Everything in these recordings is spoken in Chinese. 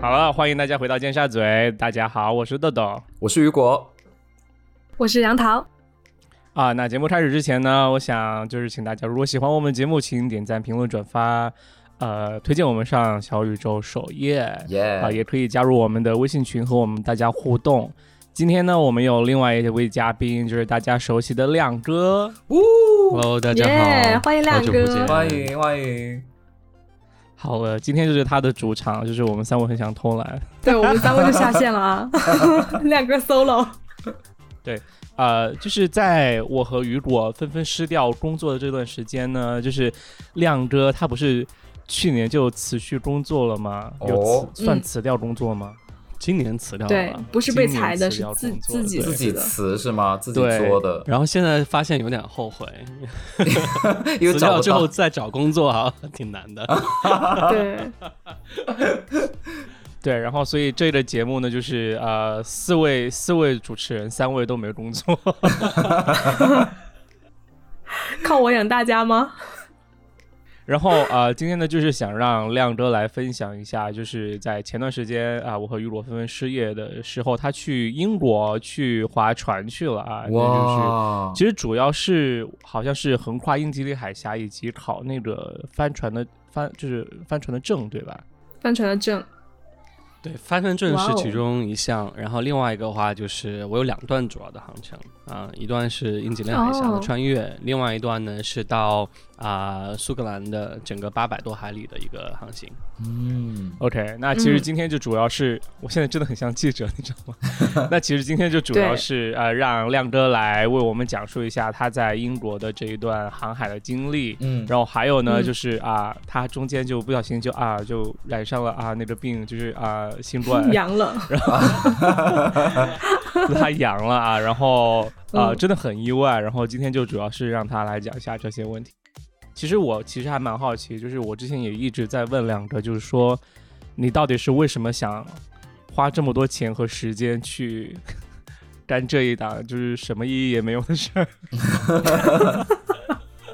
好了，欢迎大家回到尖沙咀。大家好，我是豆豆，我是雨果，我是杨桃。啊，那节目开始之前呢，我想就是请大家，如果喜欢我们节目，请点赞、评论、转发，呃，推荐我们上小宇宙首页，啊，也可以加入我们的微信群和我们大家互动。今天呢，我们有另外一位嘉宾，就是大家熟悉的亮哥。Hello，大家好，欢迎亮哥，欢迎欢迎。好了，今天就是他的主场，就是我们三位很想偷懒。对我们三位就下线了啊，亮哥 solo。对，呃，就是在我和雨果纷纷失掉工作的这段时间呢，就是亮哥他不是去年就辞去工作了吗？有辞算辞掉工作吗？今年辞掉了，对，不是被裁的，是自自己自己辞是吗？自己做的。然后现在发现有点后悔，因为辞掉之后再找工作啊，挺难的。对，对，然后所以这个节目呢，就是呃，四位四位主持人，三位都没工作，靠我养大家吗？然后啊，今天呢，就是想让亮哥来分享一下，就是在前段时间啊，我和雨果纷纷失业的时候，他去英国去划船去了啊。哇！其实主要是好像是横跨英吉利海峡以及考那个帆船的帆，就是帆船的证，对吧？帆船的证。对，帆船证是其中一项，然后另外一个话就是我有两段主要的航程啊，一段是英吉利海峡的穿越，另外一段呢是到啊苏格兰的整个八百多海里的一个航行。嗯，OK，那其实今天就主要是，我现在真的很像记者，你知道吗？那其实今天就主要是呃让亮哥来为我们讲述一下他在英国的这一段航海的经历，嗯，然后还有呢就是啊他中间就不小心就啊就染上了啊那个病，就是啊。新冠阳了，然后他阳了啊，然后啊，真的很意外。然后今天就主要是让他来讲一下这些问题。其实我其实还蛮好奇，就是我之前也一直在问两个，就是说你到底是为什么想花这么多钱和时间去 干这一档，就是什么意义也没有的事儿？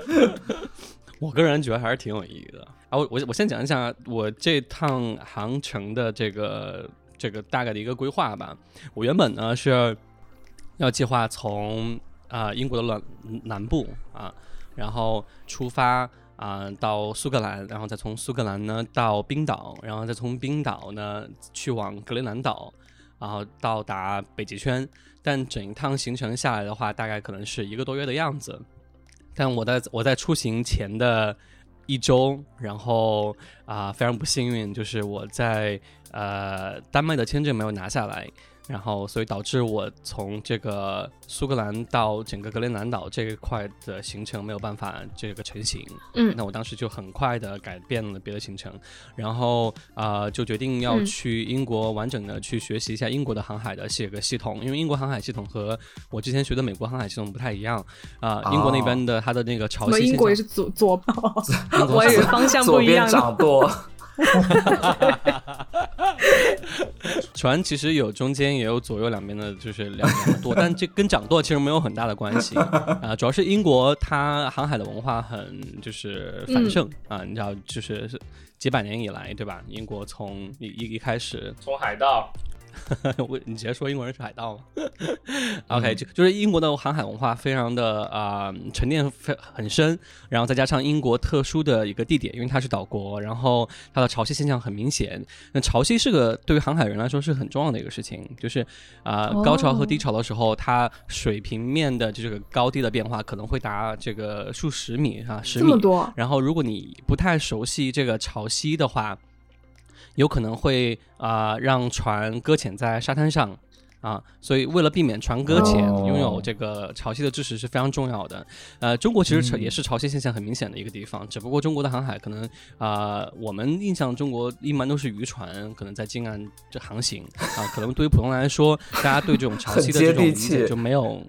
我个人觉得还是挺有意义的。我我我先讲一下我这趟航程的这个这个大概的一个规划吧。我原本呢是要计划从啊英国的南南部啊，然后出发啊到苏格兰，然后再从苏格兰呢到冰岛，然后再从冰岛呢去往格陵兰岛，然后到达北极圈。但整一趟行程下来的话，大概可能是一个多月的样子。但我在我在出行前的。一周，然后啊，非常不幸运，就是我在呃丹麦的签证没有拿下来。然后，所以导致我从这个苏格兰到整个格陵兰岛这一块的行程没有办法这个成型。嗯，那我当时就很快的改变了别的行程，然后啊，就决定要去英国完整的去学习一下英国的航海的写个系统，因为英国航海系统和我之前学的美国航海系统不太一样啊。英国那边的它的那个潮汐，英国也是左左跑，我也是方向不一样，掌舵。船其实有中间也有左右两边的，就是两边舵，但这跟掌舵其实没有很大的关系啊。主要是英国它航海的文化很就是繁盛啊，你知道，就是几百年以来，对吧？英国从一一开始从海盗。我你直接说英国人是海盗吗？OK，就就是英国的航海文化非常的啊沉淀非很深，然后再加上英国特殊的一个地点，因为它是岛国，然后它的潮汐现象很明显。那潮汐是个对于航海人来说是很重要的一个事情，就是啊高潮和低潮的时候，它水平面的这个高低的变化可能会达这个数十米啊十米。这么多。然后如果你不太熟悉这个潮汐的话，有可能会啊让船搁浅在沙滩上啊，所以为了避免船搁浅，拥有这个潮汐的知识是非常重要的。呃，中国其实也是潮汐现象很明显的一个地方，只不过中国的航海可能啊，我们印象中国一般都是渔船可能在近岸这航行啊，可能对于普通人来说，大家对这种潮汐的这种理解就没有，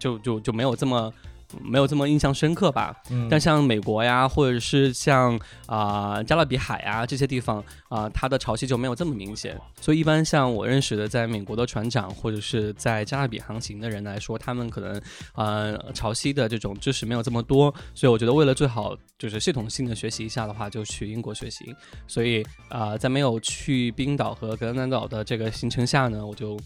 就就就没有这么。没有这么印象深刻吧。嗯但像美国呀，或者是像啊、加勒比海啊这些地方啊、它的潮汐就没有这么明显。所以一般像我认识的在美国的船长或者是在加勒比航行的人来说，他们可能呃潮汐的这种知识没有这么多，所以我觉得为了最好就是系统性的学习一下的话，就去英国学习。所以啊、呃在没有去冰岛和格陵兰岛的这个行程下呢，我就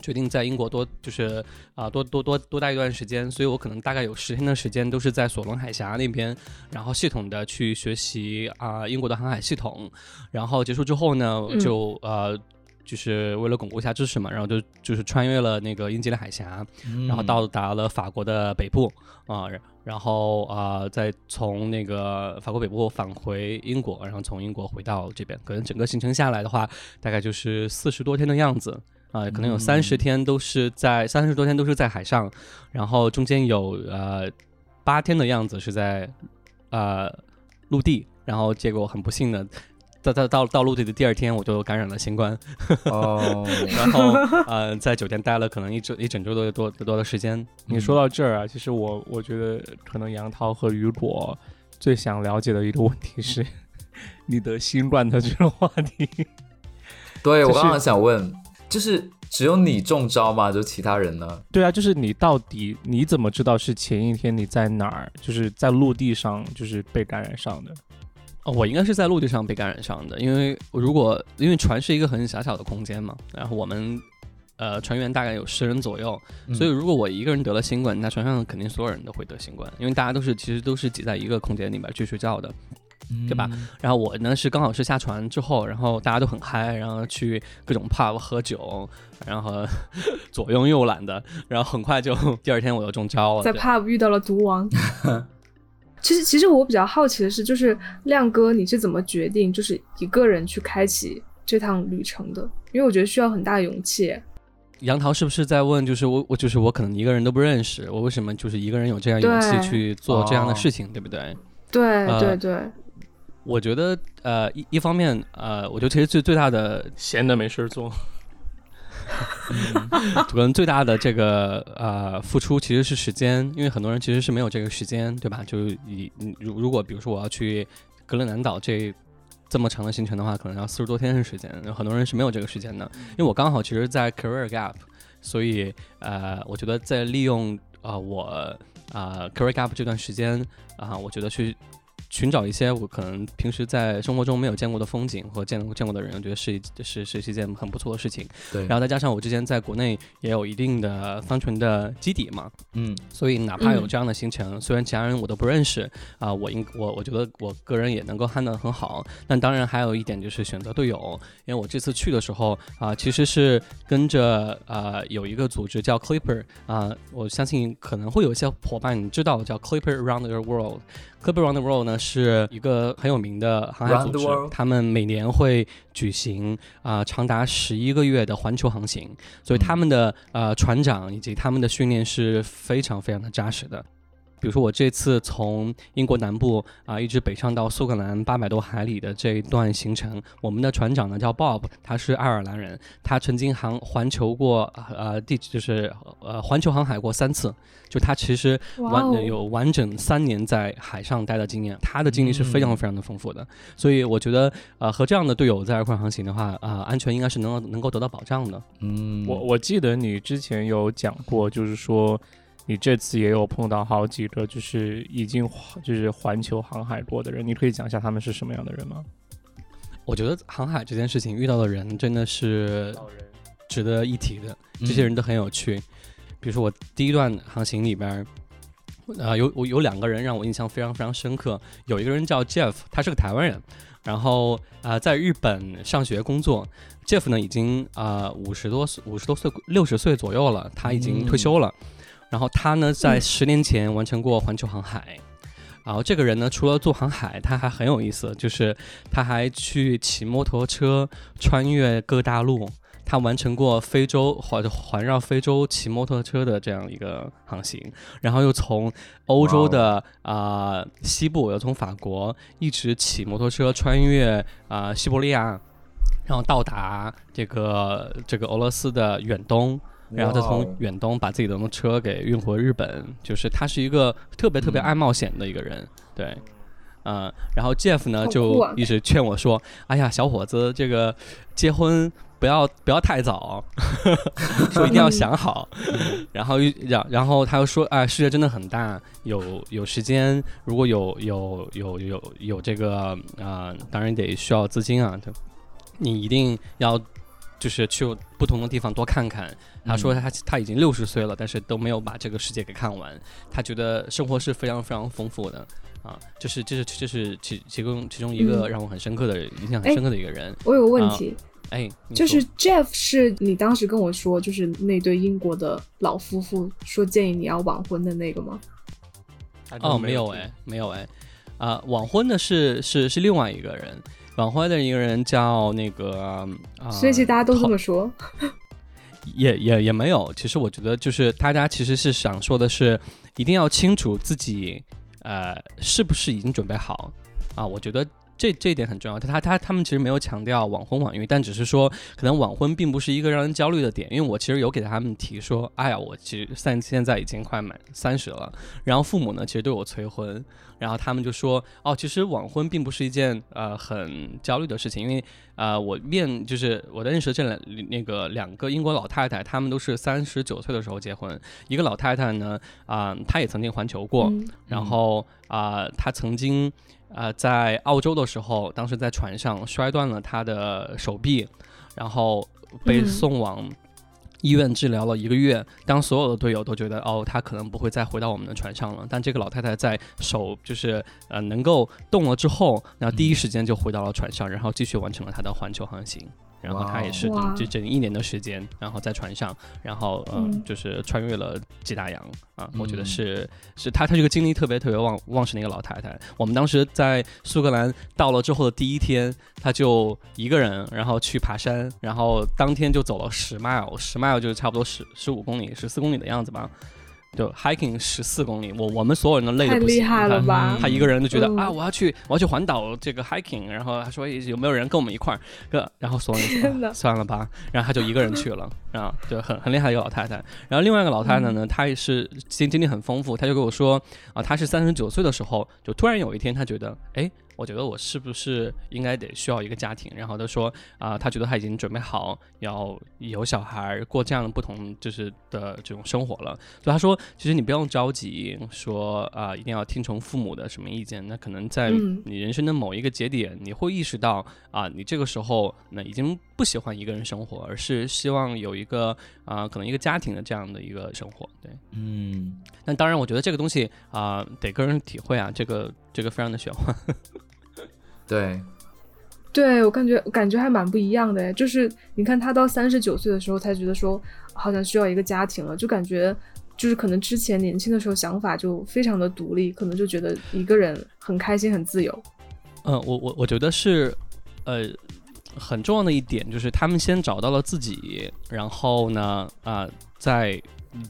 决定在英国多就是啊、多多多多待一段时间，所以我可能大概有十天的时间都是在索隆海峡那边，然后系统的去学习啊、英国的航海系统，然后结束之后呢，嗯。就呃。就是为了巩固一下知识嘛，然后就就是穿越了那个英吉利海峡，然后到达了法国的北部啊、然然后啊、呃再从那个法国北部返回英国，然后从英国回到这边，可能整个行程下来的话，大概就是四十多天的样子啊、可能有三十天都是在三十多天都是在海上，然后中间有呃八天的样子是在呃陆地，然后结果很不幸的。到到到到陆地的第二天，我就感染了新冠，哦，然后呃，在酒店待了可能一周一整周多多多的时间。你说到这儿啊，其实我我觉得可能杨涛和雨果最想了解的一个问题是，你得新冠的这个话题。就是对我刚刚想问，就是只有你中招吗？就其他人呢？对啊，就是你到底你怎么知道是前一天你在哪儿，就是在陆地上就是被感染上的？哦，我应该是在陆地上被感染上的，因为如果因为船是一个很狭小的空间嘛，然后我们呃船员大概有十人左右，嗯所以如果我一个人得了新冠，那船上肯定所有人都会得新冠，因为大家都是其实都是挤在一个空间里面去睡觉的。对吧？然后我呢是刚好是下船之后，然后大家都很嗨，然后去各种 pub 喝酒，然后左拥右揽的，然后很快就第二天我又中招了。在 pub 遇到了毒王。其实，其实我比较好奇的是，就是亮哥，你是怎么决定就是一个人去开启这趟旅程的？因为我觉得需要很大的勇气。杨桃是不是在问，就是我我就是我可能一个人都不认识，我为什么就是一个人有这样勇气去做这样的哦事情，对不对？对、呃对对，我觉得呃一一方面呃，我觉得其实最最大的闲的没事儿做，可能最大的这个呃付出其实是时间，因为很多人其实是没有这个时间，对吧？就以你如如果比如说我要去格陵兰岛这这么长的行程的话，可能要四十多天的时间，有很多人是没有这个时间的。因为我刚好其实，在 career gap，所以呃，我觉得在利用啊、呃我啊、呃 career gap 这段时间啊、我觉得去。寻找一些我可能平时在生活中没有见过的风景和见见过的人，我觉得是一是是是一件很不错的事情。对，然后再加上我之前在国内也有一定的帆船的基底嘛，嗯所以哪怕有嗯这样的行程，虽然其他人我都不认识啊、我应我我觉得我个人也能够 handle 得很好。但当然还有一点就是选择队友，因为我这次去的时候啊、其实是跟着啊有一个组织叫 Clipper 啊、我相信可能会有一些伙伴你知道叫 Clipper Around the World。Clipper Around the World 呢是一个很有名的航海组织他们每年会举行啊、长达十一个月的环球航行，所以他们的呃船长以及他们的训练是非常非常的扎实的。比如说我这次从英国南部啊、一直北上到苏格兰八百多海里的这一段行程，我们的船长呢叫 Bob，他是爱尔兰人，他曾经航环球过呃地就是呃环球航海过三次，就他其实完、有完整三年在海上待的经验，他的经历是非常嗯非常的丰富的，所以我觉得呃和这样的队友在一块儿航行的话，啊、安全应该是能够能够得到保障的。嗯，我我记得你之前有讲过，就是说你这次也有碰到好几个就是已经就是环球航海过的人，你可以讲一下他们是什么样的人吗？我觉得航海这件事情遇到的人真的是值得一提的，这些人都很有趣。比如说我第一段航行里边儿，呃，有我有两个人让我印象非常非常深刻。有一个人叫 Jeff，他是个台湾人，然后呃在日本上学工作。Jeff 呢已经啊五十多岁五十多岁六十岁左右了，他已经退休了。然后他呢在十年前完成过环球航海。然后这个人呢，除了做航海，他还很有意思，就是他还去骑摩托车穿越各大陆，他完成过非洲环环绕非洲骑摩托车的这样一个航行，然后又从欧洲的啊、西部，又从法国一直骑摩托车穿越啊、西伯利亚，然后到达这个这个俄罗斯的远东。然后他从远东把自己的车给运回日本，就是他是一个特别特别嗯爱冒险的一个人，对。嗯，然后 Jeff 呢就啊一直劝我说：“哎呀，小伙子，这个结婚不要不要太早，说一定要想好。然后又然然后他又说：“哎，世界真的很大，有有时间，如果有有有有有这个啊、当然得需要资金啊，对你一定要就是去不同的地方多看看。”他说他他已经六十岁了，但是都没有把这个世界给看完。他觉得生活是非常非常丰富的啊，就是这是这是其其中其中一个嗯让我很深刻的印象很哎深刻的一个人。我有个问题，哎，就是 Jeff 是你当时跟我说，就是那对英国的老夫妇说建议你要晚婚的那个吗？哦，没有哎，没有哎，啊，晚婚的是是是另外一个人，晚婚的一个人叫那个啊，所以其实大家都这么说。也也也没有。其实我觉得就是大家其实是想说的是，一定要清楚自己呃是不是已经准备好啊。我觉得这这一点很重要。他他他他们其实没有强调晚婚晚育，但只是说可能晚婚并不是一个让人焦虑的点。因为我其实有给他们提说，哎呀，我其实现现在已经快满三十了，然后父母呢其实对我催婚。然后他们就说，哦，其实晚婚并不是一件呃很焦虑的事情，因为呃我面就是我的认识的这两那个两个英国老太太，她们都是三十九岁的时候结婚。一个老太太呢，啊、她也曾经环球过，嗯然后啊、她曾经啊、在澳洲的时候，当时在船上摔断了他的手臂，然后被嗯送往医院治疗了一个月。当所有的队友都觉得哦，他可能不会再回到我们的船上了，但这个老太太在手就是呃能够动了之后，然后第一时间就回到了船上，然后继续完成了她的环球航行。然后她也是哇。整整一年的时间，然后在船上，然后呃、嗯。就是穿越了几大洋啊，我觉得嗯。是是她她这个精力特别特别旺旺盛的一个老太太。我们当时在苏格兰到了之后的第一天，她就一个人，然后去爬山，然后当天就走了十 mile，十 mile 就是差不多十十五公里、十四公里的样子吧，就 hiking 十四公里，我我们所有人都累太得不行，厉害了她吧！他一个人就觉得、嗯啊，我要去，我要去环岛这个 hiking，然后他说诶有没有人跟我们一块儿？个然后所有人说、啊算了吧，然后他就一个人去了，啊，就很很厉害一个老太太。然后另外一个老太太呢，她也是经经历很丰富，她就跟我说啊，她是三十九岁的时候，就突然有一天，她觉得哎。我觉得我是不是应该得需要一个家庭？然后他说啊、他觉得他已经准备好要有小孩，过这样不同就是的这种生活了。所以他说，其实你不用着急说啊、一定要听从父母的什么意见。那可能在嗯你人生的某一个节点，你会意识到啊、你这个时候那已经不喜欢一个人生活，而是希望有一个啊、可能一个家庭的这样的一个生活。对，嗯，那当然，我觉得这个东西啊、得个人体会啊，这个这个非常的玄幻。对，对我感觉感觉还蛮不一样的诶，就是你看他到三十九岁的时候才觉得说好像需要一个家庭了，就感觉就是可能之前年轻的时候想法就非常的独立，可能就觉得一个人很开心很自由。嗯，我我我觉得是，呃，很重要的一点就是他们先找到了自己，然后呢，啊、在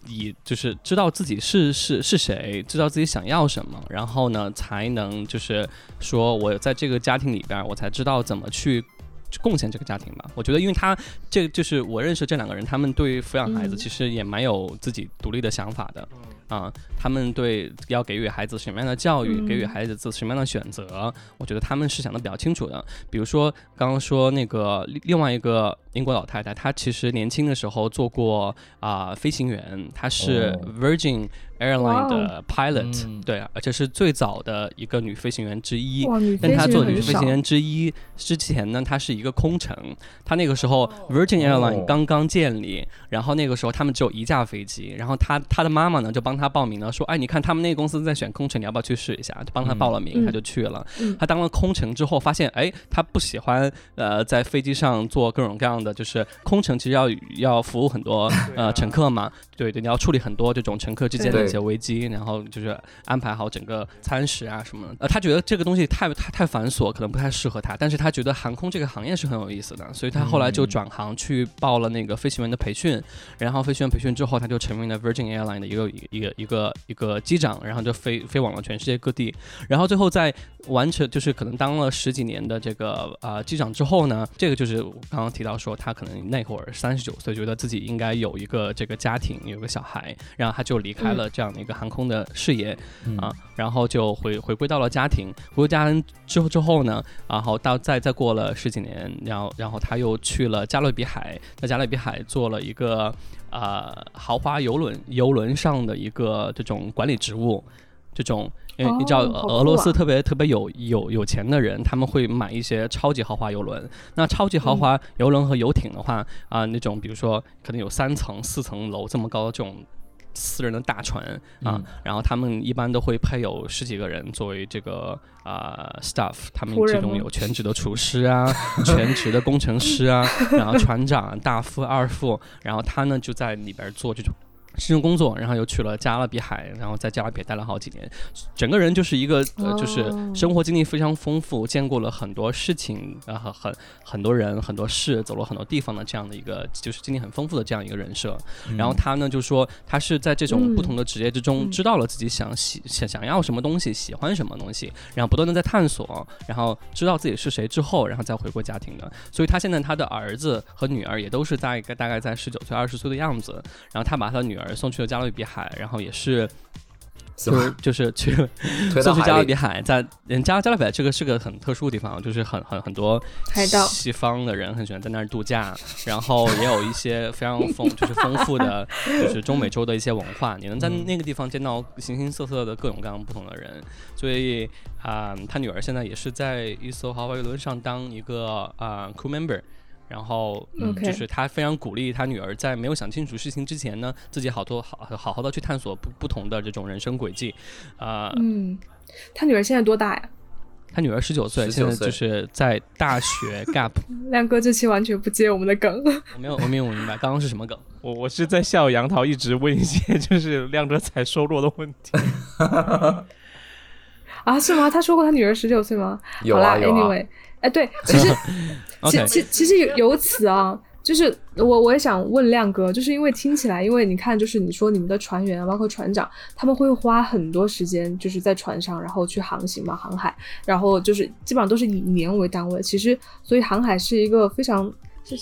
以就是知道自己是是是谁，知道自己想要什么，然后呢，才能就是说我在这个家庭里边儿，我才知道怎么去。去贡献这个家庭吧，我觉得，因为他这就是我认识这两个人，他们对抚养孩子嗯。其实也蛮有自己独立的想法的，啊、他们对要给予孩子什么样的教育，嗯给予孩子做什么样的选择，我觉得他们是想的比较清楚的。比如说刚刚说那个另另外一个英国老太太，她其实年轻的时候做过啊、飞行员，她是哦 Virgin Airline 的 pilot，、嗯对，而且是最早的一个女飞行员之一。哇，女但飞她做女飞行员之一之前呢，她是一个空乘。她那个时候 Virgin Airline 哦刚刚建立，然后那个时候他们只有一架飞机，然后她她的妈妈呢就帮她报名了，说，哎，你看他们那个公司在选空乘，你要不要去试一下？就帮他报了名，嗯她就去了。嗯她当了空乘之后，发现，哎，他不喜欢呃在飞机上做各种各样的，就是空乘其实要要服务很多 呃乘客嘛，对对，你要处理很多这种乘客之间的一些危机，然后就是安排好整个餐食啊什么的。呃，他觉得这个东西太太太繁琐，可能不太适合他，但是他觉得航空这个行业是很有意思的，所以他后来就转行去报了那个飞行员的培训，然后飞行员培训之后，他就成为了 Virgin Airline 的一个一个一个一个机长，然后就飞飞往了全世界各地，然后最后在完成就是可能当了十几年的这个啊机长之后呢，这个就是我刚刚提到说他可能那会儿三十九岁，觉得自己应该有一个这个家庭，有个小孩，然后他就离开了这样的一个航空的事业啊，然后就回回归到了家庭，回归家庭之后之后呢，然后到再再过了十几年，然后然后他又去了加勒比海，在加勒比海做了一个呃豪华游轮游轮上的一个这种管理职务，这种。因为你知道，俄罗斯特别特别有有有钱的人，他们会买一些超级豪华游轮。那超级豪华游轮和游艇的话，啊，那种比如说可能有三层、四层楼这么高的这种私人的大船啊，然后他们一般都会配有十几个人作为这个啊 staff，他们其中有全职的厨师啊，全职的工程师啊，然后船长、大副、二副，然后他呢就在里边做这种。深圳工作，然后又去了加勒比海，然后在加勒比海待了好几年，整个人就是一个呃，就是生活经历非常丰富，见过了很多事情，然后很很多人、很多事，走了很多地方的这样的一个，就是经历很丰富的这样一个人设。然后他呢，就说他是在这种不同的职业之中，知道了自己想喜想想要什么东西，喜欢什么东西，然后不断的在探索，然后知道自己是谁之后，然后再回归家庭的。所以他现在他的儿子和女儿也都是在大概在十九岁、二十岁的样子，然后他把他的女儿。送去了加勒比海，然后也是，就是就是去 送去加勒比海，在人加加勒比海这个是个很特殊的地方，就是很很很多西方的人很喜欢在那儿度假，然后也有一些非常丰就是丰富的，就是中美洲的一些文化，你能在那个地方见到形形色色的各种各样不同的人，所以啊，他女儿现在也是在一艘豪华游轮上当一个啊 crew member。然后，嗯，就是他非常鼓励他女儿在没有想清楚事情之前呢，自己好多好好好的去探索不不同的这种人生轨迹，啊，嗯，他女儿现在多大呀？他女儿十九岁，现在就是在大学 gap。亮哥这期完全不接我们的梗，我没有我没有明白刚刚是什么梗，我我是在笑杨桃一直问一些就是亮哥才收落的问题。啊，是吗？他说过他女儿十九岁吗？有啊有啊。哎，对，其实。其其其实有有此啊，就是我我也想问亮哥，就是因为听起来，因为你看，就是你说你们的船员啊，包括船长，他们会花很多时间，就是在船上，然后去航行嘛，航海，然后就是基本上都是以年为单位。其实，所以航海是一个非常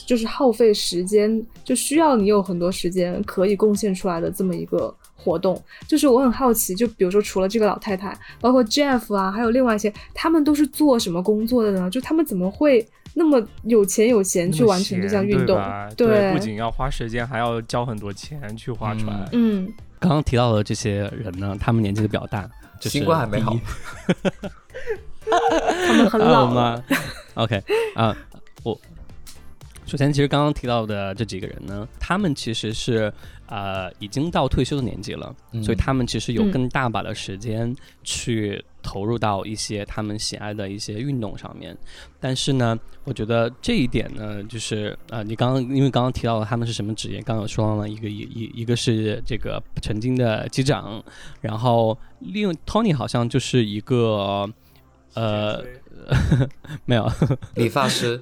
就是耗费时间，就需要你有很多时间可以贡献出来的这么一个活动。就是我很好奇，就比如说除了这个老太太，包括 Jeff 啊，还有另外一些，他们都是做什么工作的呢？就他们怎么会？那么有钱有闲去完成这项运动，对，不仅要花时间，还要交很多钱去划船。嗯，刚刚提到的这些人呢，他们年纪都比较大，新冠还没好，他们很老 吗？OK 啊，我首先其实刚刚提到的这几个人呢，他们其实是。呃，已经到退休的年纪了，所以他们其实有更大把的时间去投入到一些他们喜爱的一些运动上面。但是呢，我觉得这一点呢，就是呃，你刚刚因为刚刚提到了他们是什么职业，刚刚说了一个一一一个是这个曾经的机长，然后另 Tony 好像就是一个呃，没有 理发师，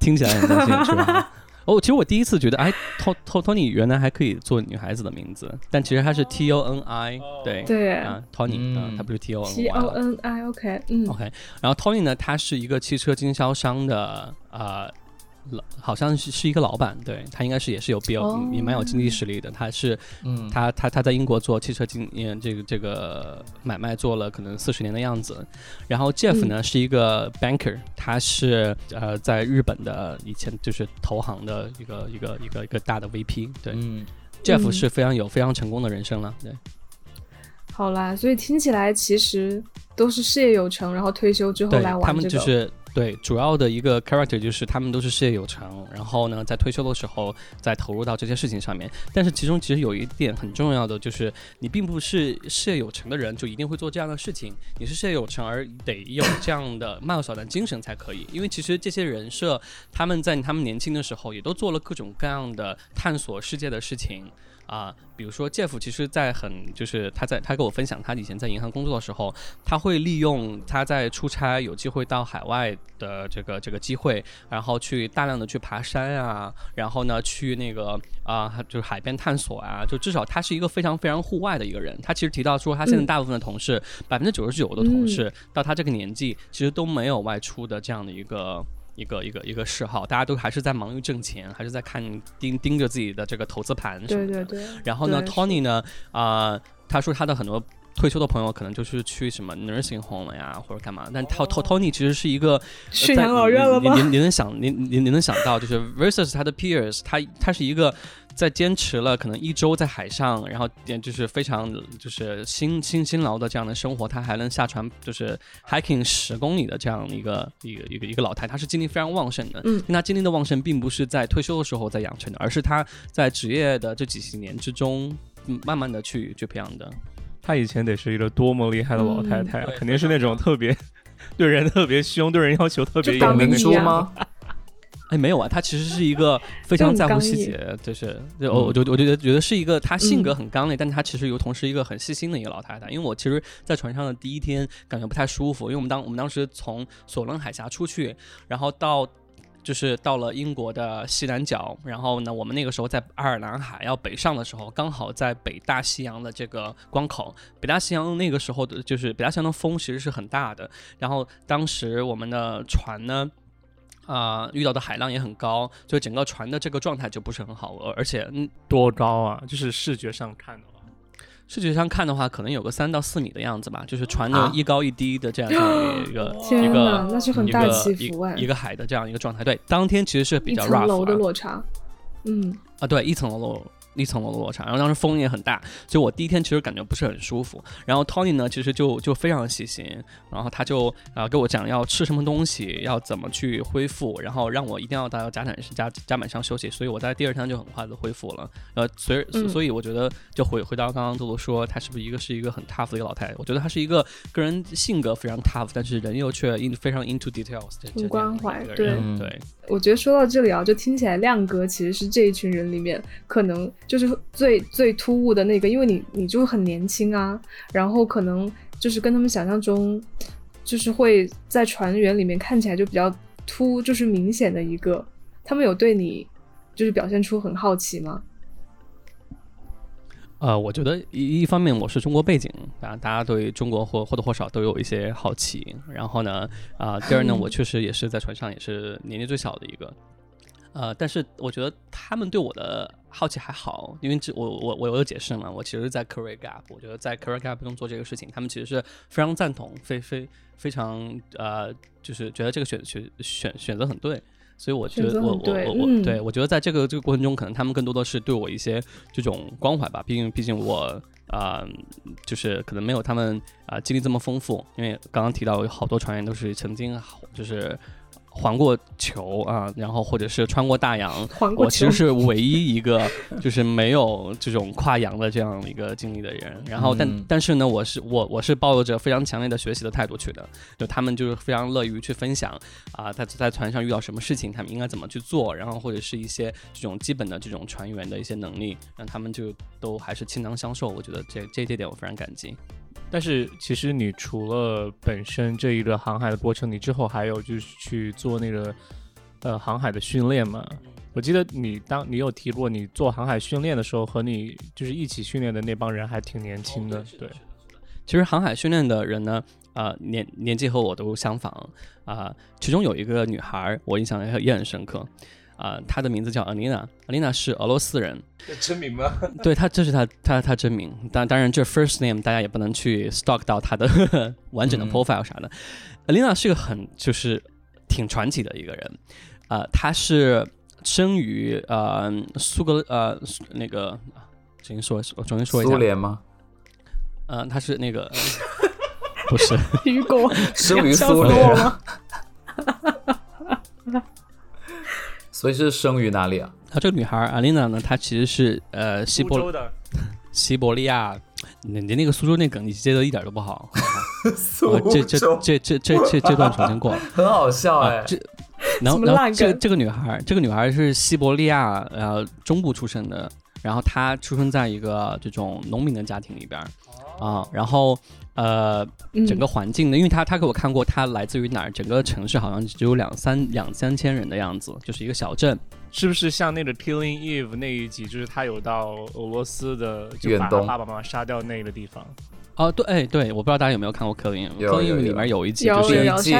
听起来很担心是吧？哦，其实我第一次觉得，哎，Tony Tony 原来还可以做女孩子的名字，但其实它是 T O N I，对对。啊，Tony 啊，他不是 T O N Y，T O N I，OK，嗯，OK，然后 Tony 呢，他是一个汽车经销商的啊。老好像是是一个老板，对他应该是也是有比较也蛮有经济实力的。他是，嗯，他他他在英国做汽车经验这个这个买卖做了可能四十年的样子。然后 Jeff 呢是一个 banker，他是呃在日本的以前就是投行的一个一个一个一个大的 VP。对，Jeff 是非常有非常成功的人生了。对，好啦，所以听起来其实都是事业有成，然后退休之后来玩这个。对，主要的一个 character 就是他们都是事业有成，然后呢，在退休的时候再投入到这些事情上面。但是其中其实有一点很重要的，就是你并不是事业有成的人就一定会做这样的事情，你是事业有成而得有这样的 冒险的精神才可以。因为其实这些人设他们在他们年轻的时候也都做了各种各样的探索世界的事情。啊、比如说 Jeff，其实，在很就是他在他跟我分享他以前在银行工作的时候，他会利用他在出差有机会到海外的这个这个机会，然后去大量的去爬山啊，然后呢去那个啊、就是海边探索啊，就至少他是一个非常非常户外的一个人。他其实提到说，他现在嗯大部分的同事，百分之九十九的同嗯事、到他这个年纪，其实都没有外出的这样的一个。一个一个一个嗜好，大家都还是在忙于挣钱，还是在看盯盯着自己的这个投资盘什么的。对对对。然后呢对，Tony 呢，啊、他说他的很多退休的朋友可能就是去什么 nursing home 呀，或者干嘛。但 T Tony 其实是一个呃在养老院了吗你你你你能想，您您您能想到，就是 versus 他的 peers，他他是一个在坚持了可能一周在海上，然后点就是非常就是辛辛辛劳的这样的生活，他还能下船就是 hiking 十公里的这样一个一个一个一个老太，她是精力非常旺盛的。嗯但她精力的旺盛并不是在退休的时候在养成的，而是她在职业的这几十年之中，嗯，慢慢的去去培养的。她以前得是一个多么厉害的老太太肯定是那种特别对人特别凶，对人要求特别就当明严的那种。吗？哎，没有啊，他其实是一个非常在乎细节，就是就我我就我觉得觉得是一个他性格很刚烈，但他其实又同时一个很细心的一个老太太。因为我其实，在船上的第一天感觉不太舒服，因为我们当我们当时从索伦海峡出去，然后到。就是到了英国的西南角，然后呢，我们那个时候在爱尔兰海要北上的时候，刚好在北大西洋的这个关口。北大西洋那个时候的，就是北大西洋的风其实是很大的，然后当时我们的船呢，啊、遇到的海浪也很高，所以整个船的这个状态就不是很好，而而且嗯，多高啊？就是视觉上看的话，视觉上看的话，可能有个三到四米的样子吧，就是船的啊一高一低的这样一个天哪一个，那是很一个大起一伏哎一，个海的这样一个状态。对，当天其实是比一较层楼 rough 的啊落差。嗯，啊，对，一层楼一层楼的落差，然后当时风也很大，所以我第一天其实感觉不是很舒服。然后 Tony 呢，其实就就非常细心，然后他就啊、跟我讲要吃什么东西，要怎么去恢复，然后让我一定要到甲板甲甲板上休息，所以我在第二天就很快的恢复了。呃，所以嗯所以我觉得就回回到刚刚杜鲁说，他是不是一个是一个很 tough 的一个老太太？我觉得她是一个个人性格非常 tough，但是人又却 in 非常 into details 这这样很关的一怀对个人嗯对。我觉得说到这里啊，就听起来亮哥其实是这一群人里面可能就是最最突兀的那个，因为你你就很年轻啊，然后可能就是跟他们想象中，就是会在船员里面看起来就比较突，就是明显的一个。他们有对你就是表现出很好奇吗？呃，我觉得一一方面我是中国背景，啊，大家对中国或或多或少都有一些好奇。然后呢，啊、第二呢，我 确实也是在船上也是年龄最小的一个。呃，但是我觉得他们对我的好奇还好，因为这我我我有解释嘛，我其实，在 career gap，我觉得在 career gap 中做这个事情，他们其实是非常赞同，非非非常呃，就是觉得这个选选选选择很对。所以我觉得我我我我、嗯对我觉得在这个这个过程中，可能他们更多的是对我一些这种关怀吧。毕竟毕竟我啊、就是可能没有他们啊、经历这么丰富。因为刚刚提到有好多船员都是曾经就是环过球啊，然后或者是穿过大洋。环过球我其实，是唯一一个就是没有这种跨洋的这样一个经历的人。然后但、嗯但是呢，我是我我是抱着非常强烈的学习的态度去的。就他们就是非常乐于去分享啊，在在船上遇到什么事情，他们应该怎么去做，然后或者是一些这种基本的这种船员的一些能力，让他们就都还是倾囊相授。我觉得这这这点我非常感激。但是其实你除了本身这一个航海的过程，你之后还有就是去做那个呃航海的训练嘛？我记得你当你有提过，你做航海训练的时候，和你就是一起训练的那帮人还挺年轻的，对。其实航海训练的人呢，呃，年年纪和我都相仿啊、其中有一个女孩儿，我印象也也很深刻。啊、她的名字叫 Alina，Alina 是俄罗斯人，真名吗？对她，这是她她她真名。当当然，这 first name 大家也不能去 stalk 到她的 完整的嗯 profile 啥的。Alina 是个很就是挺传奇的一个人，啊，她是生于呃苏格呃那个，重新说我重新说一下，苏联吗？呃，她是那个 不是。雨果生于苏联，了。所以是生于哪里啊？她这个女孩阿丽娜呢，她其实是呃西伯的，西伯利亚，你你那个苏州那梗你接的一点都不好，苏呃这这这这这这这段重新过了。很好笑哎、啊，这然后然后烂梗这这个女孩，这个女孩是西伯利亚呃中部出生的然后她出生在一个这种农民的家庭里边儿啊，然后呃，嗯整个环境呢，因为他他给我看过，他来自于哪儿，整个城市好像只有两三两三千人的样子，就是一个小镇。是不是像那个《Killing Eve》那一集，就是他有到俄罗斯的，就把他爸爸妈妈杀掉那个地方？哦，对，哎，对，我不知道大家有没有看过《Killing Eve》，《有 Killing Eve》里面有一集就是有有杀死季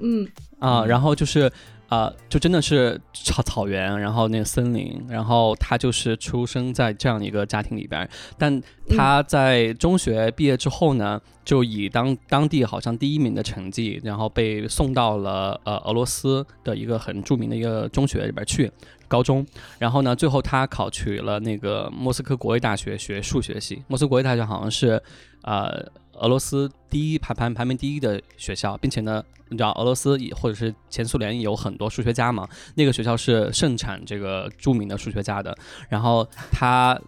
嗯，啊，然后就是呃，就真的是草草原，然后那个森林，然后他就是出生在这样一个家庭里边，但他在中学毕业之后呢，就以当当地好像第一名的成绩，然后被送到了呃俄罗斯的一个很著名的一个中学里边去。高中，然后呢，最后他考取了那个莫斯科国立大学学数学系。莫斯科国立大学好像是，呃，俄罗斯第一排排排名第一的学校，并且呢，你知道俄罗斯也或者是前苏联有很多数学家嘛，那个学校是盛产这个著名的数学家的。然后他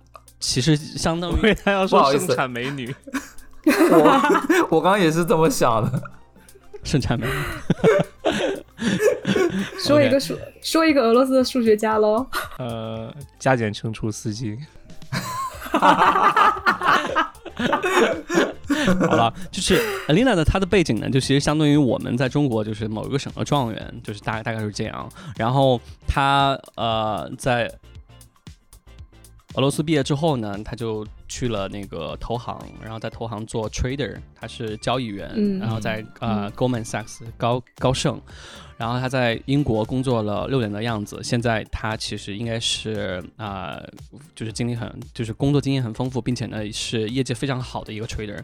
其实相当于他要不好意思说盛产美女，我我刚刚也是这么想的。盛产美女。说一个数说一个俄罗斯的数学家喽，呃，加减乘除司机。好了，就是 Alina 的，她的背景呢，就其实相当于我们在中国就是某一个省的状元，就是大概大概是这样。然后她呃在俄罗斯毕业之后呢，他就去了那个投行，然后在投行做 trader，他是交易员，嗯然后在呃 Goldman Sachs 高高盛。然后他在英国工作了六年的样子，现在他其实应该是啊、就是经历很，就是工作经验很丰富，并且呢是业界非常好的一个 trader。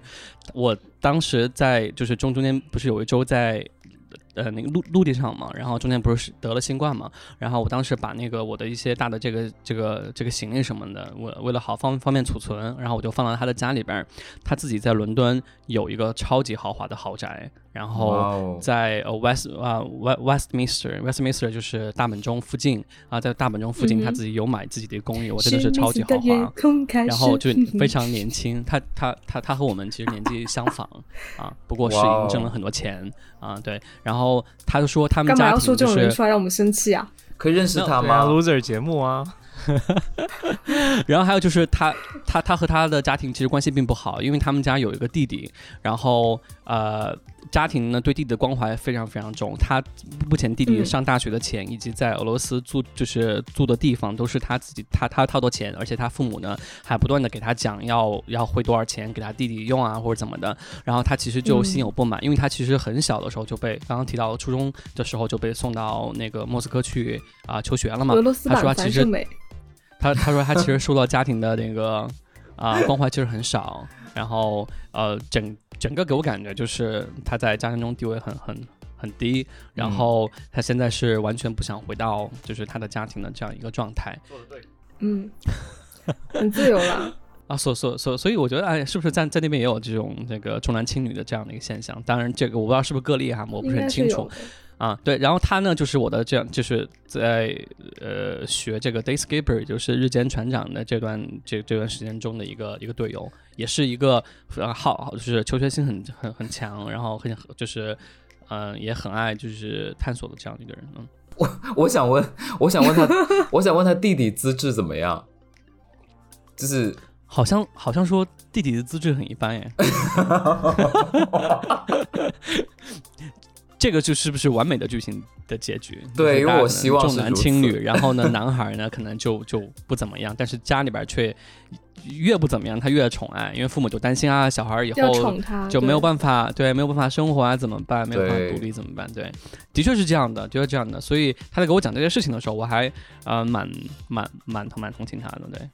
我当时在就是中中间不是有一周在呃那个陆陆地上嘛，然后中间不是得了新冠嘛，然后我当时把那个我的一些大的这个这个这个行李什么的，我为了好方方便储存，然后我就放到他的家里边。他自己在伦敦有一个超级豪华的豪宅，然后。在呃 West 啊 West Westminster Westminster 就是大本钟附近啊，在大本钟附近他自己有买自己的公寓，我真的是超级豪华。然后就非常年轻，他他他他和我们其实年纪相仿 啊，不过是已经挣了很多钱啊，对。然后他就说他们干嘛家要说这种人庭就是，出来让我们生气啊？可以认识他吗？，loser 节目啊，然后还有就是他他他和他的家庭其实关系并不好，因为他们家有一个弟弟，然后呃家庭呢对弟弟的关怀非常非常重，他目前弟弟嗯。上大学的钱以及在俄罗斯住就是住的地方都是他自己他他掏的钱，而且他父母呢还不断的给他讲要要汇多少钱给他弟弟用啊或者怎么的，然后他其实就心有不满，因为他其实很小的时候就被刚刚提到初中的时候就被送到那个莫斯科去啊、求学了嘛俄，罗斯版他说他其实樊胜美，他他说他其实受到家庭的那个啊、关怀其实很少，然后呃整整个给我感觉就是他在家庭中地位很很很低，然后他现在是完全不想回到就是他的家庭的这样一个状态做的对嗯，很自由了。啊，所所所所以我觉得哎，是不是在在那边也有这种这个重男轻女的这样的一个现象？当然这个我不知道是不是个例哈，我不是很清楚。啊，对，然后他呢，就是我的这样，就是在呃学这个 day skipper，也就是日间船长的这段这这段时间中的一个一个队友，也是一个呃好好就是求学心很很很强，然后很就是嗯、呃也很爱就是探索的这样的一个人，嗯，我想问，我想问他，我想问他弟弟资质怎么样？就是好像好像说弟弟的资质很一般耶，这个就是不是完美的剧情的结局？对因为我希望是如此男轻女，然后呢，男孩呢可能就就不怎么样，但是家里边却越不怎么样，他越宠爱，因为父母就担心啊，小孩以后，就没有。办法，对，没有办法生活啊，怎么办？没有办法独立怎么办？对，的确是这样的，的确是这样的。所以他在给我讲这些事情的时候，我还呃蛮蛮蛮蛮同情他的，对。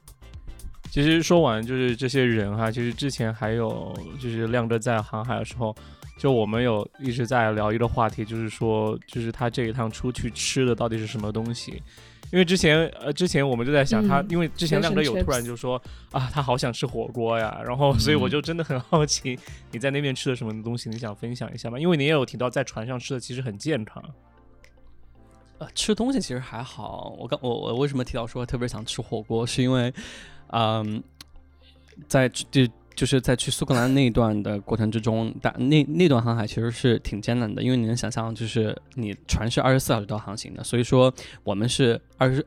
其实说完就是这些人哈，其实之前还有就是亮哥在航海的时候，就我们有一直在聊一个话题，就是说就是他这一趟出去吃的到底是什么东西。因为之前呃，之前我们就在想他，嗯因为之前亮哥有突然就说啊，他好想吃火锅呀，然后所以我就真的很好奇你在那边吃的什么东西，你想分享一下吗？因为你也有提到在船上吃的其实很健康。呃，吃东西其实还好。我刚我我为什么提到说特别想吃火锅，是因为，嗯，在就就是在去苏格兰那一段的过程之中，但那那段航海其实是挺艰难的，因为你能想象，就是你船是二十四小时都要航行的，所以说我们是二十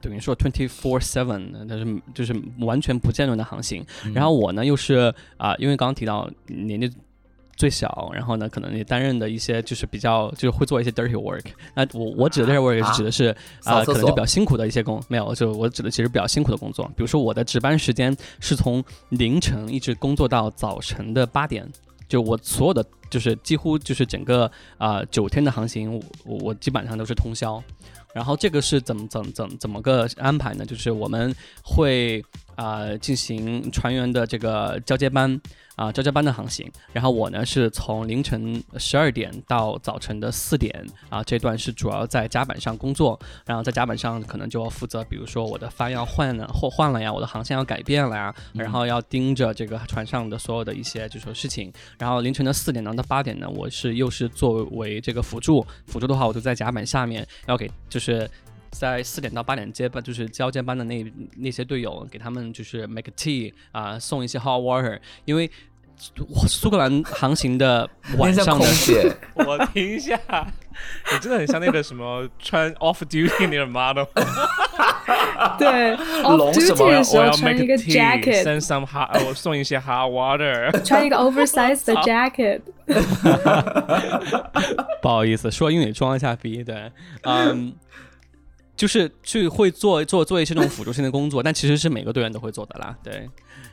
等于说 twenty four seven，但是就是完全不间断的航行。嗯然后我呢又是啊、因为刚刚提到年纪最小，然后呢可能也担任的一些就是比较就是会做一些 dirty work。那我我指的 dirty work 指的是扫啊、可能就比较辛苦的一些工，没有，就我指的其实比较辛苦的工作。比如说我的值班时间是从凌晨一直工作到早晨的八点，就我所有的就是几乎就是整个啊九、天的航行，我我我基本上都是通宵。然后这个是怎么怎么怎么怎么个安排呢？就是我们会啊、进行船员的这个交接班啊、交接班的航行。然后我呢是从凌晨十二点到早晨的四点啊、这段是主要在甲板上工作。然后在甲板上可能就要负责，比如说我的帆要换了或换了呀，我的航线要改变了呀，然后要盯着这个船上的所有的一些就是说事情。然后凌晨的四点呢到八点呢，我是又是作为这个辅助，辅助的话我就在甲板下面要给就是。在四点到八点接班，就是交接班的那那些队友，给他们就是 make tea 啊、送一些 hot water，因为哇苏格兰航行的晚上的姐，我听一下，你真的很像那个什么穿 off duty 那个 model。对龙，off 什么 duty 的时我要候穿一个 jacket，send some hot，呃我送一些 hot water。穿一个 oversized 的 jacket。不好意思，说英语装一下逼，对，嗯，就是去会做做做一些这种辅助性的工作，但其实是每个队员都会做的啦，对。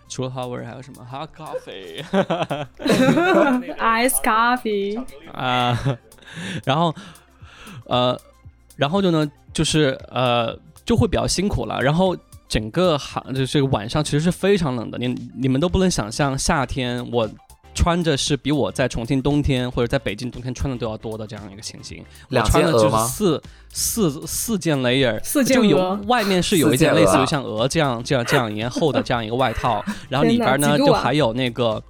除了 hot water 还有什么？hot coffee Ice coffee，啊，然后呃，然后就呢，就是呃，就会比较辛苦了，然后。整个行就是晚上其实是非常冷的，你你们都不能想象夏天我穿着是比我在重庆冬天或者在北京冬天穿的都要多的这样一个情形。我两穿的就是件鹅吗？四四四件 layer，四件就有外面是有一件类似于像鹅这样这样这样一件厚的这样一个外套，然后里边呢啊就还有那个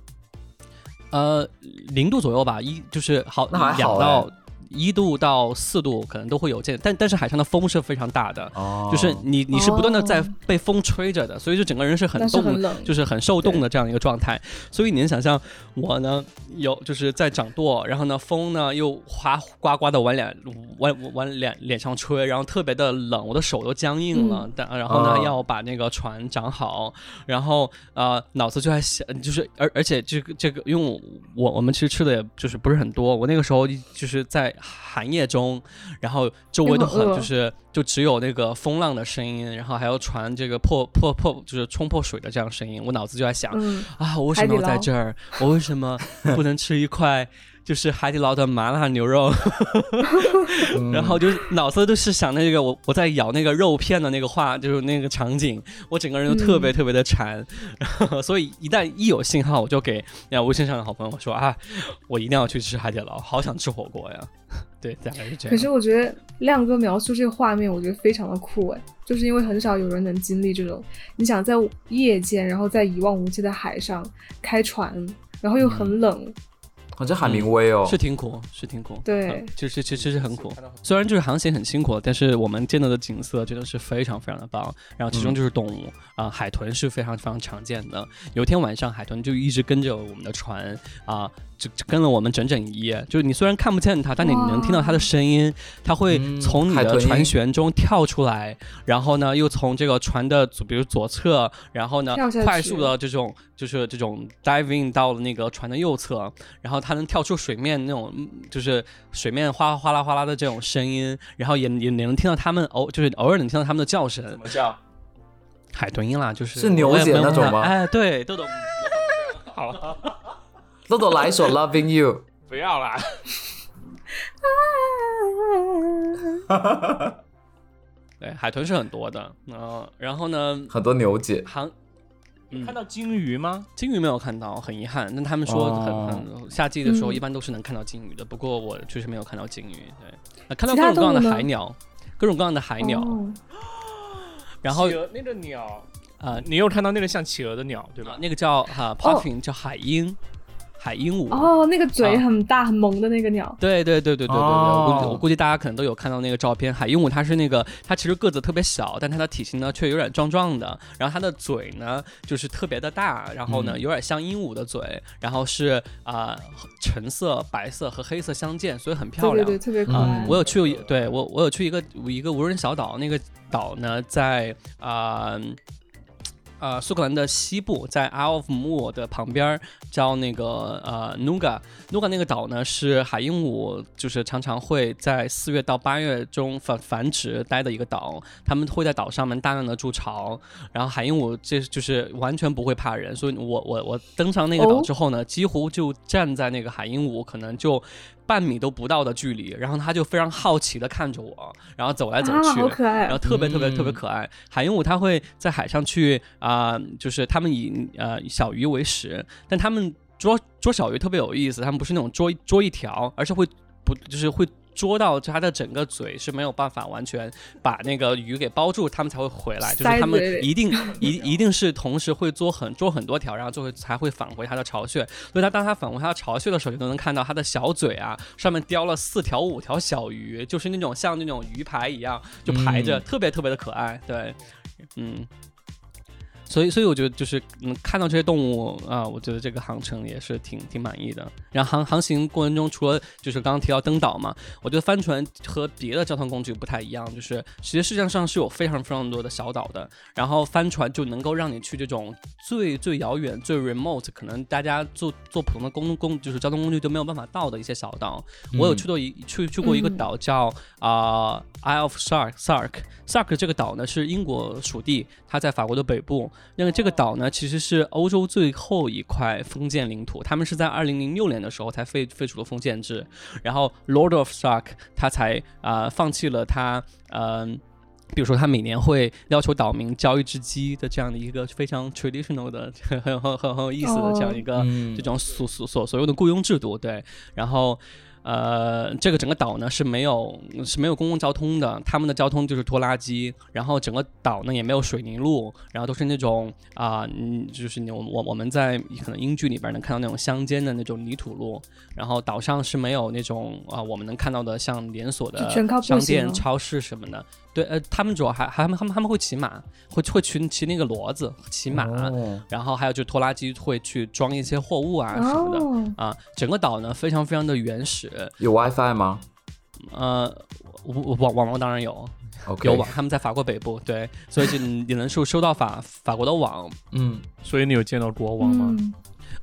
呃零度左右吧，一就是好好两到哎一度到四度可能都会有这，但但是海上的风是非常大的，哦，就是你你是不断的在哦被风吹着的，所以就整个人是很冻很就是很受冻的这样一个状态。所以你能想象我呢有就是在掌舵，然后呢风呢又哗呱呱的往脸往往脸脸上吹，然后特别的冷，我的手都僵硬了。但然后呢、哦要把那个船掌好，然后呃脑子就在想，就是而而且这个这个，因为我我们其实吃的也就是不是很多，我那个时候就是在寒夜中，然后周围都又很就是就只有那个风浪的声音，然后还有船这个破破破就是冲破水的这样声音，我脑子就在想、嗯，啊，我为什么要在这儿？我为什么不能吃一块就是海底捞的麻辣牛肉？嗯 然后就是脑子都是想那个我我在咬那个肉片的那个画，就是那个场景，我整个人就特别嗯特别的馋，然后所以一旦一有信号，我就给那微信上的好朋友说啊，我一定要去吃海底捞，好想吃火锅呀。对，大概是这样。可是我觉得亮哥描述这个画面，我觉得非常的酷哎，就是因为很少有人能经历这种，你想在夜间，然后在一望无际的海上开船，然后又很冷，好像海明威哦，是挺苦，是挺苦，对嗯就是其实是很苦。虽然就是航行很辛苦，但是我们见到的景色真的是非常非常的棒。然后其中就是动物啊、海豚是非常非常常见的。有一天晚上，海豚就一直跟着我们的船啊，就就跟了我们整整一夜。就是你虽然看不见它，但你能听到它的声音，它会嗯从你的船舷中跳出来，然后呢又从这个船的左，比如左侧，然后呢快速的这种就是这种 diving 到了那个船的右侧，然后它能跳出水面那种，嗯就是水面哗哗啦哗啦的这种声音，然后也也也能听到它们偶就是偶尔能听到它们的叫声，怎么叫？海豚音啦，就是。是牛姐那种吗？哎，对，豆豆，好了，豆豆来一首 Loving You，不要啦。对，海豚是很多的，呃，然后呢，很多牛姐，航。嗯。看到鲸鱼吗？鲸鱼没有看到，很遗憾。那他们说很、哦。很夏季的时候嗯。一般都是能看到鲸鱼的，不过我确实没有看到鲸鱼。对，呃看到各种各样的海鸟，各种各样的海鸟，哦。然后那个鸟，呃你有看到那个像企鹅的鸟对吧？那个叫哈、puffin、叫海鹰，海鹦鹉。哦，那个嘴啊很大、很萌的那个鸟。对对对对对对对，我估计哦我估计大家可能都有看到那个照片。海鹦鹉它是那个，它其实个子特别小，但它的体型呢却有点壮壮的。然后它的嘴呢就是特别的大，然后呢嗯有点像鹦鹉的嘴，然后是啊、橙色、白色和黑色相间，所以很漂亮。对对对，特别可嗯爱。我有去，对我我有去一个一个无人小岛，那个岛呢在啊。呃，苏格兰的西部，在 Isle of Moor 的旁边儿，叫那个呃 Nuga。Nuga 那个岛呢，是海鹦鹉就是常常会在四月到八月中繁繁殖待的一个岛。他们会在岛上面大量的筑巢，然后海鹦鹉这就是完全不会怕人，所以我我我登上那个岛哦之后呢，几乎就站在那个海鹦鹉可能就半米都不到的距离，然后他就非常好奇的看着我，然后走来走啊，去，好可爱然后！特别特别特别嗯可爱。海鹦鹉它会在海上去啊、就是它们以呃小鱼为食，但他们捉捉小鱼特别有意思，他们不是那种捉捉一条，而是会不就是会。捉到它的整个嘴是没有办法完全把那个鱼给包住，它们才会回来。就是塞它们一定 一一定是同时会捉很捉很多条，然后就会才会返回它的巢穴。所以它当它返回它的巢穴的时候，你都能看到它的小嘴啊上面叼了四条五条小鱼，就是那种像那种鱼排一样就排着，嗯特别特别的可爱。对，嗯。所以，所以我觉得就是嗯，看到这些动物啊、我觉得这个航程也是挺挺满意的。然后航航行过程中，除了就是刚刚提到登岛嘛，我觉得帆船和别的交通工具不太一样，就是其实世界上是有非常非常多的小岛的，然后帆船就能够让你去这种最最遥远、最 remote，可能大家坐坐普通的公公就是交通工具都没有办法到的一些小岛。我有去过一去去过一个嗯岛叫啊、Isle of Sark Sark Sark 这个岛呢是英国属地，它在法国的北部。那个这个岛呢其实是欧洲最后一块封建领土，他们是在二零零六年的时候才废废除了封建制，然后 Lord of Sark 他才啊、放弃了他嗯。比如说，他每年会要求岛民交一只鸡的这样的一个非常 traditional 的、很很很很很有意思的这样一个、嗯这种所所所所用的雇佣制度，对，然后。呃，这个整个岛呢是没有是没有公共交通的，他们的交通就是拖拉机，然后整个岛呢也没有水泥路，然后都是那种啊、嗯，就是你我我我们在可能英剧里边能看到那种乡间的那种泥土路，然后岛上是没有那种啊、我们能看到的像连锁的商店、超市什么的。对，呃，他们主要还还他们他们会骑马，会会骑骑那个骡子，骑马，哦然后还有就拖拉机会去装一些货物啊什么的。哦，啊，整个岛呢非常非常的原始，有 WiFi 吗呃，网网网络当然有有网，他们在法国北部，对，所以就你你能收收到法法国的网。嗯，所以你有见到国王吗？嗯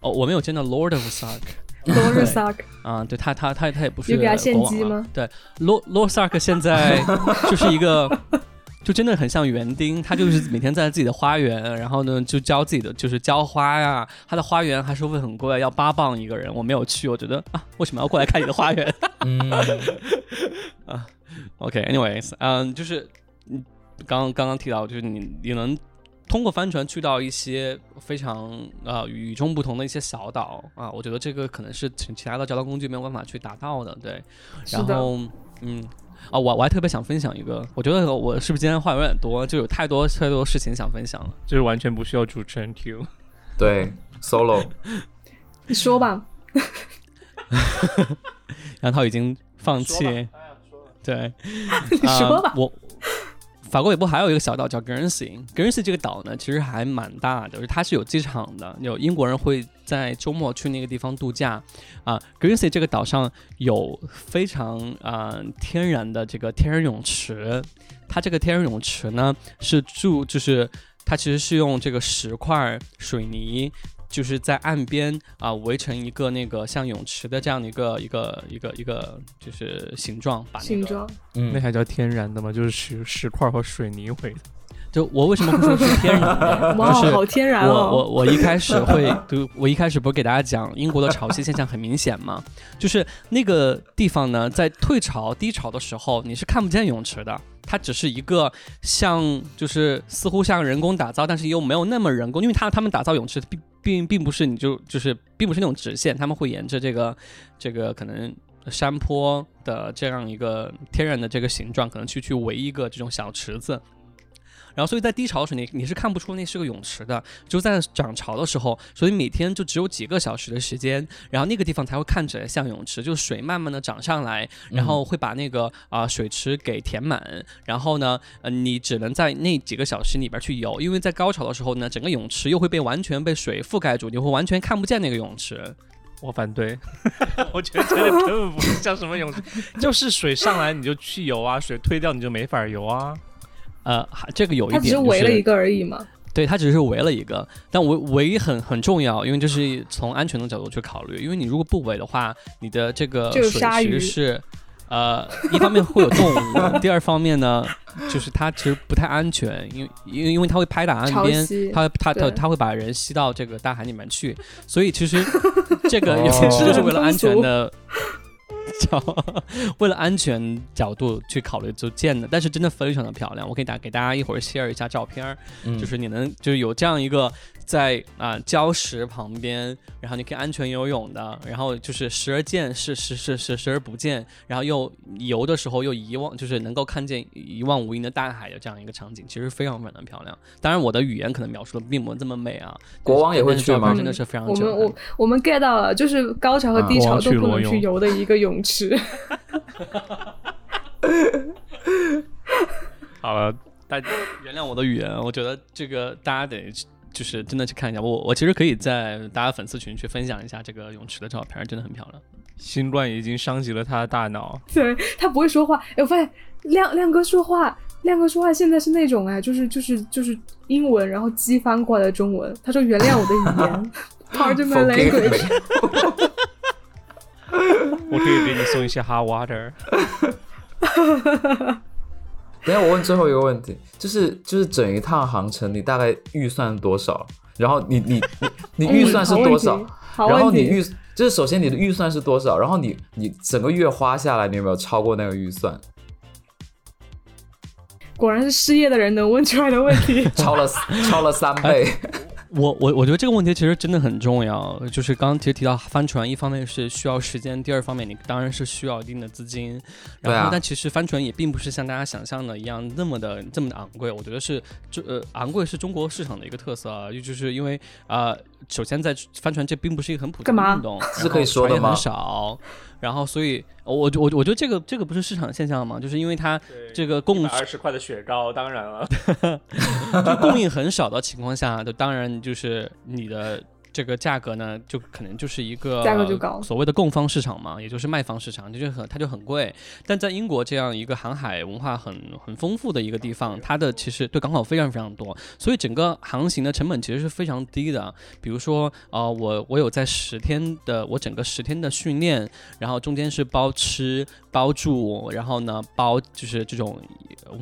哦，我没有见到 Lord of Sark，Lord of Sark，啊，对他他他他也不是有给他献国王啊鸡吗对，Lord Lord Sark 现在就是一个。就真的很像园丁，他就是每天在自己的花园，然后呢就浇自己的就是浇花呀。他的花园还收费很贵，要八磅一个人。我没有去，我觉得啊，为什么要过来看你的花园？嗯 OK，anyways，、嗯，就是嗯，刚刚刚提到，就是你你能通过帆船去到一些非常呃与众不同的一些小岛啊，我觉得这个可能是其其他的交通工具没有办法去达到的，对。是的，然后嗯。啊，我我还特别想分享一个，我觉得我是不是今天话有点多，就有太多太多事情想分享了。就是完全不需要主持人 Q。对，solo，你说吧，杨涛已经放弃，对，你说吧啊。我法国北部还有一个小岛叫 Guernsey，Guernsey 这个岛呢，其实还蛮大的，它是有机场的，有英国人会在周末去那个地方度假啊。Guernsey 这个岛上有非常啊、天然的这个天然泳池，它这个天然泳池呢是住就是它其实是用这个石块水泥。就是在岸边啊、围成一个那个像泳池的这样的一个一个一个一个就是形状，把那个形状，嗯，那还叫天然的吗？就是石石块和水泥围的。就我为什么会说是天然的？哇，就是好天然我哦！我我一开始会，就我一开始不是给大家讲英国的潮汐现象很明显吗？就是那个地方呢，在退潮、低潮的时候，你是看不见泳池的，它只是一个像，就是似乎像人工打造，但是又没有那么人工，因为它他们打造泳池并并并不是你就就是并不是那种直线，他们会沿着这个这个可能。山坡的这样一个天然的这个形状，可能去去围一个这种小池子，然后所以在低潮的时候，你你是看不出那是个泳池的，就在涨潮的时候，所以每天就只有几个小时的时间，然后那个地方才会看起来像泳池，就是水慢慢的涨上来，然后会把那个啊、水池给填满，然后呢，呃，你只能在那几个小时里边去游，因为在高潮的时候呢，整个泳池又会被完全被水覆盖住，你会完全看不见那个泳池。我反对，我觉得这个根本不像什么泳池，就是水上来你就去游啊，水退掉你就没法游啊。呃，还这个有一他只点、就是围了一个而已嘛。对，它只是围了一个，但围围很很重要，因为这是从安全的角度去考虑。因为你如果不围的话，你的这个水池是，呃，一方面会有动物，第二方面呢，就是它其实不太安全，因为因为因为它会拍打岸边，它它它它会把人吸到这个大海里面去，所以其实这个 哦泳池就是为了安全的。角 为了安全角度去考虑就建的，但是真的非常的漂亮。我可以打给大家一会儿 share 一下照片，嗯就是你能就是有这样一个在啊、礁石旁边，然后你可以安全游泳的，然后就是时而见是时时时时而不见，然后又游的时候又一望就是能够看见一望无垠的大海的这样一个场景，其实非常非常的漂亮。当然我的语言可能描述的并不这么美啊，国王也会去吗真的是非常我们我我们 get 到了，就是高潮和低啊潮都不能去游的一个泳池。好了，大原谅我的语言，我觉得这个大家得就是真的去看一下。我我其实可以在大家粉丝群去分享一下这个泳池的照片，真的很漂亮。新冠已经伤及了他的大脑。对他不会说话，哎，我发现亮亮哥说话，亮哥说话现在是那种哎，就是就是就是英文，然后激翻过来的中文。他说原谅我的语言，Pardon my Forgive language。我可以给你送一些 hot water。等下我问最后一个问题，就是就是整一趟航程你大概预算多少？然后你你你你 预算是多少？然后你预就是首先你的预算是多少？然后你你整个月花下来，你有没有超过那个预算？果然是失业的人能问出来的问题。超了超了三倍。我我我觉得这个问题其实真的很重要，就是刚刚其实提到帆船，一方面是需要时间，第二方面你当然是需要一定的资金，然后、对啊但其实帆船也并不是像大家想象的一样那么的这么的昂贵，我觉得是这呃昂贵是中国市场的一个特色啊，就是因为啊、呃首先在帆船这并不是一个很普通的运动，是可以说的吗很少，然后所以我我我觉得这个这个不是市场现象嘛，就是因为它这个供二十块的雪糕，当然了，就供应很少的情况下，就当然就是你的这个价格呢，就可能就是一个价格就高所谓的供方市场嘛，也就是卖方市场，就是很它就很贵。但在英国这样一个航海文化很很丰富的一个地方，它的其实对港口非常非常多，所以整个航行的成本其实是非常低的。比如说，呃，我我有在十天的我整个十天的训练，然后中间是包吃包住，然后呢包就是这种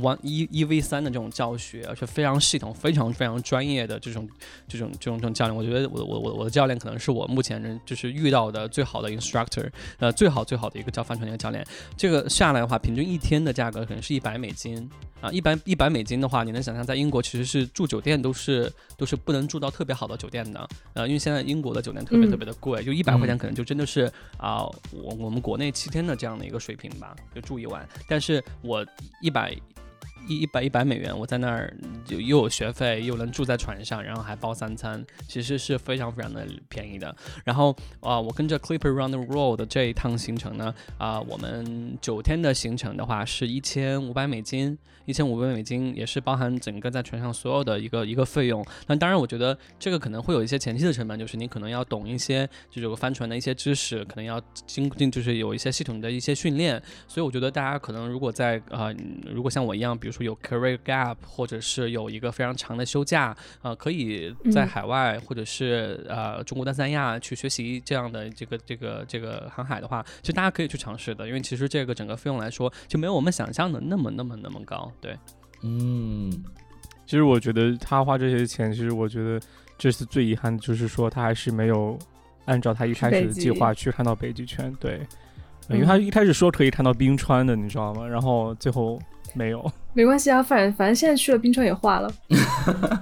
one 一一 v 三的这种教学，而且非常系统、非常非常专业的这种这种这种这种教练。我觉得我我我我的教练可能是我目前人就是遇到的最好的 instructor，呃，最好最好的一个教帆船的教练。这个下来的话，平均一天的价格可能是一百美金啊，一百一百美金的话，你能想象在英国其实是住酒店都是都是不能住到特别好的酒店的，呃，因为现在英国的酒店特别嗯特别的贵，就一百块钱可能就真的是啊、我我们国内七天的这样的一个水平吧，就住一晚。但是我一百一一百一百美元，我在那儿就又有学费，又能住在船上，然后还包三餐，其实是非常非常的便宜的。然后啊、我跟着 Clipper Round the World 的这一趟行程呢，啊、我们九天的行程的话是一千五百美金，一千五百美金也是包含整个在船上所有的一个一个费用。那当然，我觉得这个可能会有一些前期的成本，就是你可能要懂一些这种帆船的一些知识，可能要经就是有一些系统的一些训练。所以我觉得大家可能如果在呃，如果像我一样，比说有 career gap，或者是有一个非常长的休假，呃，可以在嗯海外、或者是呃中国的三亚去学习这样的这个这个这个航海的话，其实大家可以去尝试的，因为其实这个整个费用来说就没有我们想象的那么那么那么高。对，嗯，其实我觉得他花这些钱，其实我觉得这次最遗憾的就是说他还是没有按照他一开始的计划去看到北极圈，对，呃因为他一开始说可以看到冰川的，你知道吗？然后最后没有。没关系啊，反正反正现在去了冰川也化了。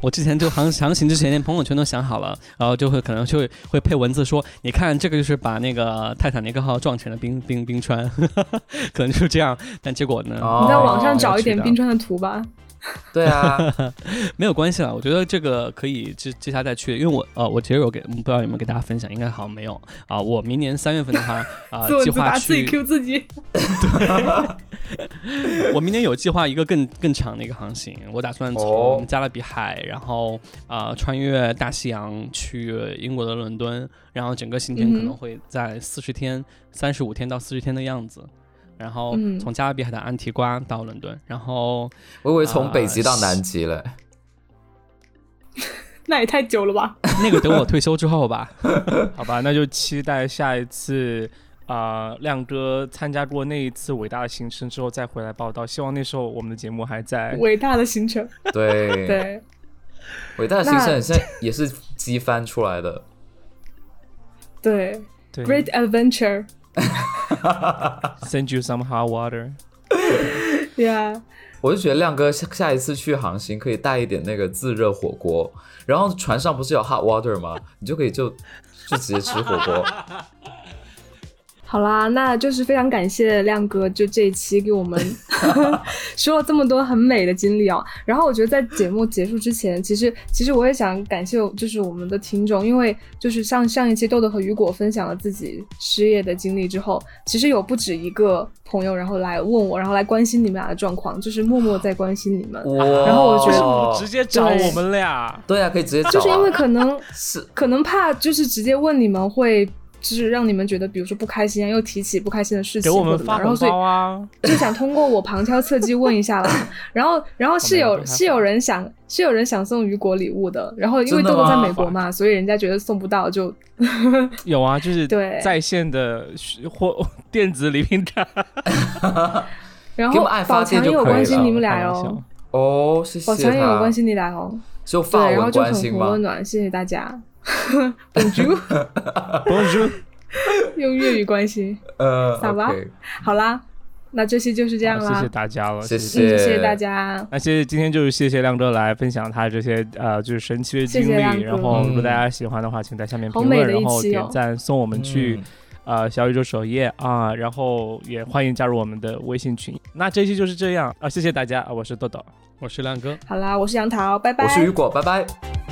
我之前就航航行之前连朋友圈都想好了，然后就会可能就会会配文字说，你看这个就是把那个泰坦尼克号撞成了冰冰冰川，可能就是这样。但结果呢？哦你在网上找一点冰川的图吧。对啊，没有关系了，我觉得这个可以接接下来再去，因为我呃，我其实有给不知道有没有给大家分享，应该好像没有啊、我明年三月份的话啊、计划自答，自己去，Q 自己。我明年有计划一个更更长的一个航行，我打算哦从加勒比海，然后啊、穿越大西洋去英国的伦敦，然后整个行程可能会在四十天、三十五天到四十天的样子。然后嗯从加勒比海的安提瓜到伦敦，然后我以为从北极到啊南极嘞。那也太久了吧？那个等我退休之后吧。好吧，那就期待下一次啊、亮哥参加过那一次伟大的行程之后再回来报道。希望那时候我们的节目还在。伟大的行程，对，对伟大的行程那很像也是机翻出来的。对对，Great Adventure，Send you some hot water。yeah，我就觉得亮哥下下一次去航行可以带一点那个自热火锅，然后船上不是有 hot water 吗？你就可以就就直接吃火锅。好啦，那就是非常感谢亮哥，就这一期给我们 说了这么多很美的经历啊。然后我觉得在节目结束之前，其实其实我也想感谢就是我们的听众，因为就是上上一期豆豆和雨果分享了自己失业的经历之后，其实有不止一个朋友然后来问我，然后来关心你们俩的状况，就是默默在关心你们。哇！然后我觉得哦直接找我们俩。对啊，可以直接找、啊，就是因为可能是可能怕就是直接问你们会。就是让你们觉得，比如说不开心啊，又提起不开心的事情给我们或者怎么样，然后发红所以包啊！就想通过我旁敲侧击问一下啦。然后，然后是有有是有人想是有人想送雨果礼物的，然后因为豆豆在美国嘛，所以人家觉得送不到就 有啊，就是对在线的或电子礼品卡。然后宝强也有关心你们俩哟，哦，谢谢宝强也有关心你俩哦，对，就发然后文关心就很很温？暖，谢谢大家。Bonjour，Bonjour，用粤语关心。呃撒吧好啦，那这期就是这样啦谢谢，大家了，谢谢。嗯，谢谢谢大家。那谢谢今天就是谢谢亮哥来分享他这些呃就是神奇的经历，谢谢然后如果嗯大家喜欢的话，请在下面评论，然后点赞送我们去嗯呃小宇宙首页啊，然后也欢迎加入我们的微信群。那这期就是这样啊，谢谢大家啊，我是豆豆。我是亮哥。好啦，我是杨桃，拜拜。我是雨果，拜拜。